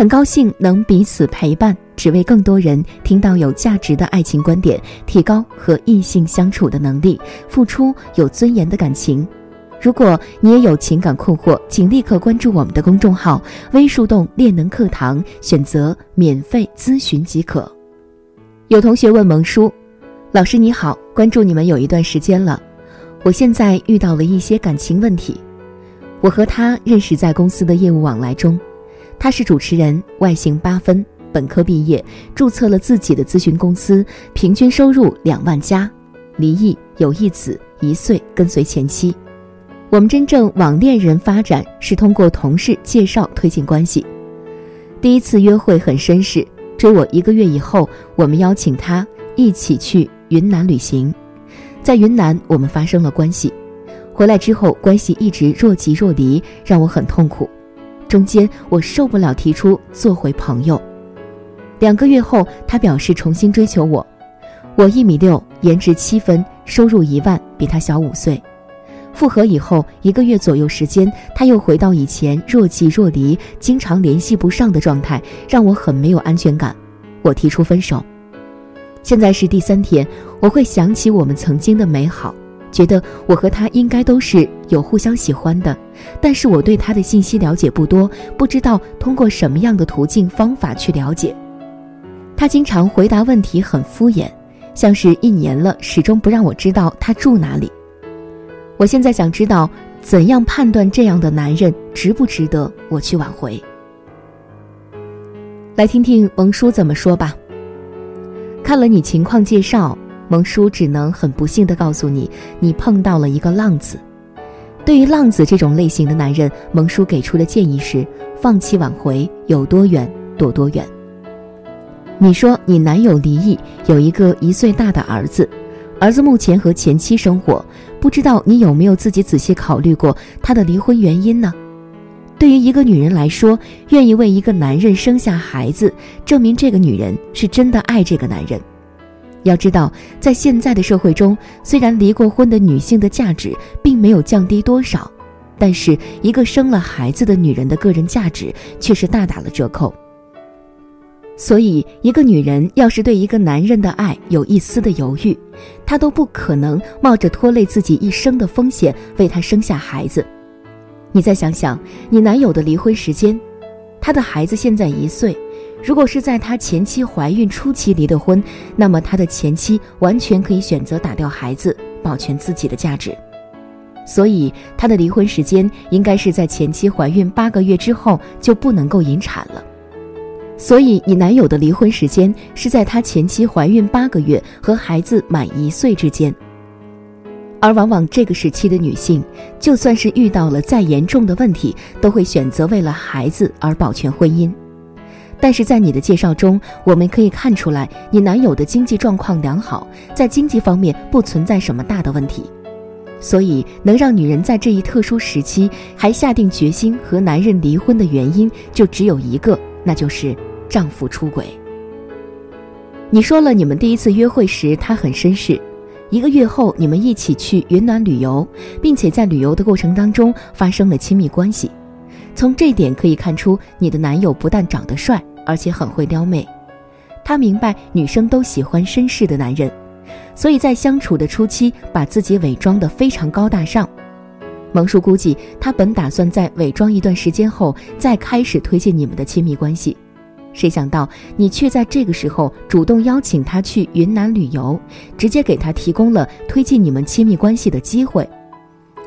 很高兴能彼此陪伴，只为更多人听到有价值的爱情观点，提高和异性相处的能力，付出有尊严的感情。如果你也有情感困惑，请立刻关注我们的公众号“微树洞恋能课堂”，选择免费咨询即可。有同学问萌叔：“老师你好，关注你们有一段时间了，我现在遇到了一些感情问题。我和他认识在公司的业务往来中。”他是主持人，外形八分，本科毕业，注册了自己的咨询公司，平均收入两万加，离异，有一子一岁，跟随前妻。我们真正网恋人发展是通过同事介绍推进关系。第一次约会很绅士，追我一个月以后，我们邀请他一起去云南旅行，在云南我们发生了关系，回来之后关系一直若即若离，让我很痛苦。中间我受不了，提出做回朋友。两个月后，他表示重新追求我。我一米六，颜值七分，收入一万，比他小五岁。复合以后一个月左右时间，他又回到以前若即若离、经常联系不上的状态，让我很没有安全感。我提出分手。现在是第三天，我会想起我们曾经的美好。觉得我和他应该都是有互相喜欢的，但是我对他的信息了解不多，不知道通过什么样的途径方法去了解。他经常回答问题很敷衍，像是一年了始终不让我知道他住哪里。我现在想知道怎样判断这样的男人值不值得我去挽回。来听听萌叔怎么说吧。看了你情况介绍。萌叔只能很不幸地告诉你，你碰到了一个浪子。对于浪子这种类型的男人，萌叔给出的建议是：放弃挽回，有多远躲多远。你说你男友离异，有一个一岁大的儿子，儿子目前和前妻生活，不知道你有没有自己仔细考虑过他的离婚原因呢？对于一个女人来说，愿意为一个男人生下孩子，证明这个女人是真的爱这个男人。要知道，在现在的社会中，虽然离过婚的女性的价值并没有降低多少，但是一个生了孩子的女人的个人价值却是大打了折扣。所以，一个女人要是对一个男人的爱有一丝的犹豫，她都不可能冒着拖累自己一生的风险为他生下孩子。你再想想，你男友的离婚时间，他的孩子现在一岁。如果是在他前妻怀孕初期离的婚，那么他的前妻完全可以选择打掉孩子，保全自己的价值。所以他的离婚时间应该是在前妻怀孕八个月之后就不能够引产了。所以你男友的离婚时间是在他前妻怀孕八个月和孩子满一岁之间。而往往这个时期的女性，就算是遇到了再严重的问题，都会选择为了孩子而保全婚姻。但是在你的介绍中，我们可以看出来，你男友的经济状况良好，在经济方面不存在什么大的问题，所以能让女人在这一特殊时期还下定决心和男人离婚的原因就只有一个，那就是丈夫出轨。你说了，你们第一次约会时他很绅士，一个月后你们一起去云南旅游，并且在旅游的过程当中发生了亲密关系，从这点可以看出，你的男友不但长得帅。而且很会撩妹，他明白女生都喜欢绅士的男人，所以在相处的初期把自己伪装得非常高大上。蒙叔估计，他本打算在伪装一段时间后再开始推进你们的亲密关系，谁想到你却在这个时候主动邀请他去云南旅游，直接给他提供了推进你们亲密关系的机会，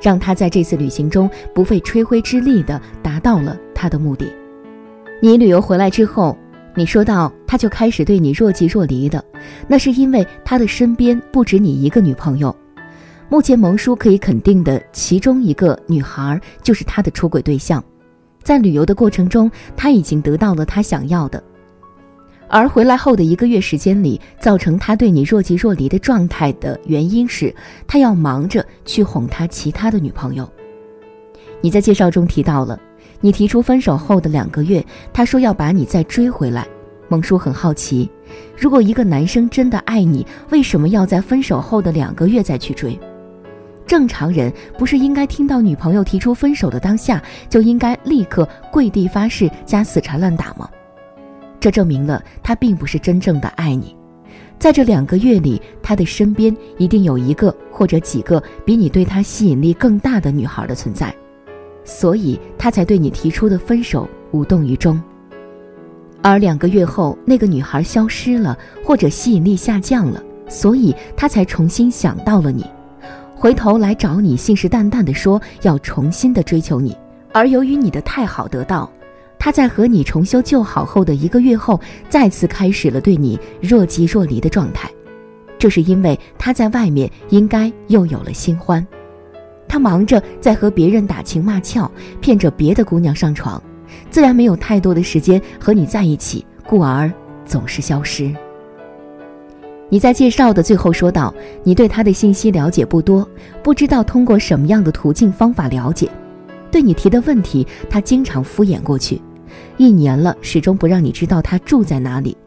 让他在这次旅行中不费吹灰之力地达到了他的目的。你旅游回来之后，你说到他就开始对你若即若离的，那是因为他的身边不止你一个女朋友。目前蒙叔可以肯定的，其中一个女孩就是他的出轨对象。在旅游的过程中，他已经得到了他想要的，而回来后的一个月时间里，造成他对你若即若离的状态的原因是，他要忙着去哄他其他的女朋友。你在介绍中提到了，你提出分手后的两个月，他说要把你再追回来。蒙叔很好奇，如果一个男生真的爱你，为什么要在分手后的两个月再去追？正常人不是应该听到女朋友提出分手的当下就应该立刻跪地发誓加死缠烂打吗？这证明了他并不是真正的爱你，在这两个月里，他的身边一定有一个或者几个比你对他吸引力更大的女孩的存在，所以他才对你提出的分手无动于衷。而两个月后，那个女孩消失了，或者吸引力下降了，所以他才重新想到了你。回头来找你，信誓旦旦地说要重新的追求你，而由于你的太好得到，他在和你重修旧好后的一个月后，再次开始了对你若即若离的状态。这是因为他在外面应该又有了新欢，他忙着在和别人打情骂俏，骗着别的姑娘上床，自然没有太多的时间和你在一起，故而总是消失。你在介绍的最后说道：“你对他的信息了解不多，不知道通过什么样的途径方法了解。对你提的问题，他经常敷衍过去。一年了，始终不让你知道他住在哪里。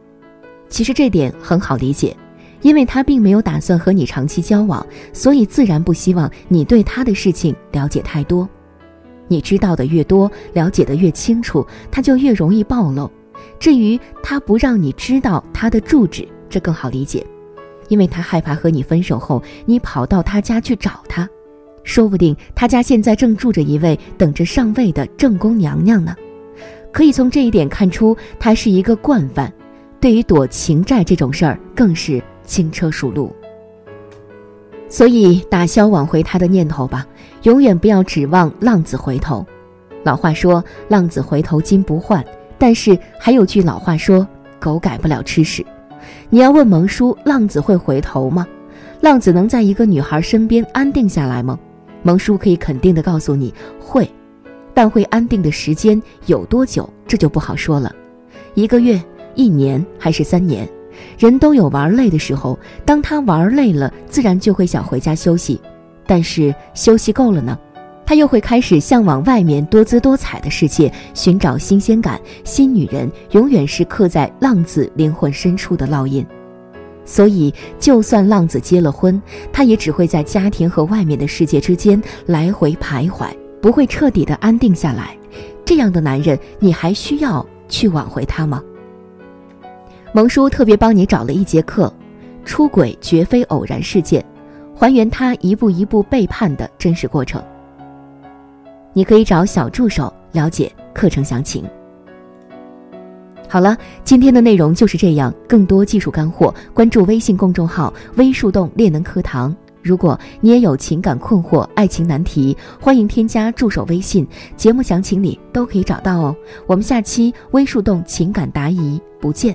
其实这点很好理解，因为他并没有打算和你长期交往，所以自然不希望你对他的事情了解太多。你知道的越多，了解的越清楚，他就越容易暴露。至于他不让你知道他的住址，这更好理解。”因为他害怕和你分手后，你跑到他家去找他，说不定他家现在正住着一位等着上位的正宫娘娘呢。可以从这一点看出，他是一个惯犯，对于躲情债这种事儿更是轻车熟路。所以打消挽回他的念头吧，永远不要指望浪子回头。老话说“浪子回头金不换”，但是还有句老话说“狗改不了吃屎”。你要问蒙叔，浪子会回头吗？浪子能在一个女孩身边安定下来吗？蒙叔可以肯定的告诉你，会，但会安定的时间有多久，这就不好说了。一个月、一年还是三年？人都有玩累的时候，当他玩累了，自然就会想回家休息。但是休息够了呢？他又会开始向往外面多姿多彩的世界，寻找新鲜感。新女人永远是刻在浪子灵魂深处的烙印，所以就算浪子结了婚，他也只会在家庭和外面的世界之间来回徘徊，不会彻底的安定下来。这样的男人，你还需要去挽回他吗？蒙叔特别帮你找了一节课，出轨绝非偶然事件，还原他一步一步背叛的真实过程。你可以找小助手了解课程详情。好了，今天的内容就是这样。更多技术干货，关注微信公众号“微树洞练能课堂”。如果你也有情感困惑、爱情难题，欢迎添加助手微信，节目详情里都可以找到哦。我们下期微树洞情感答疑不见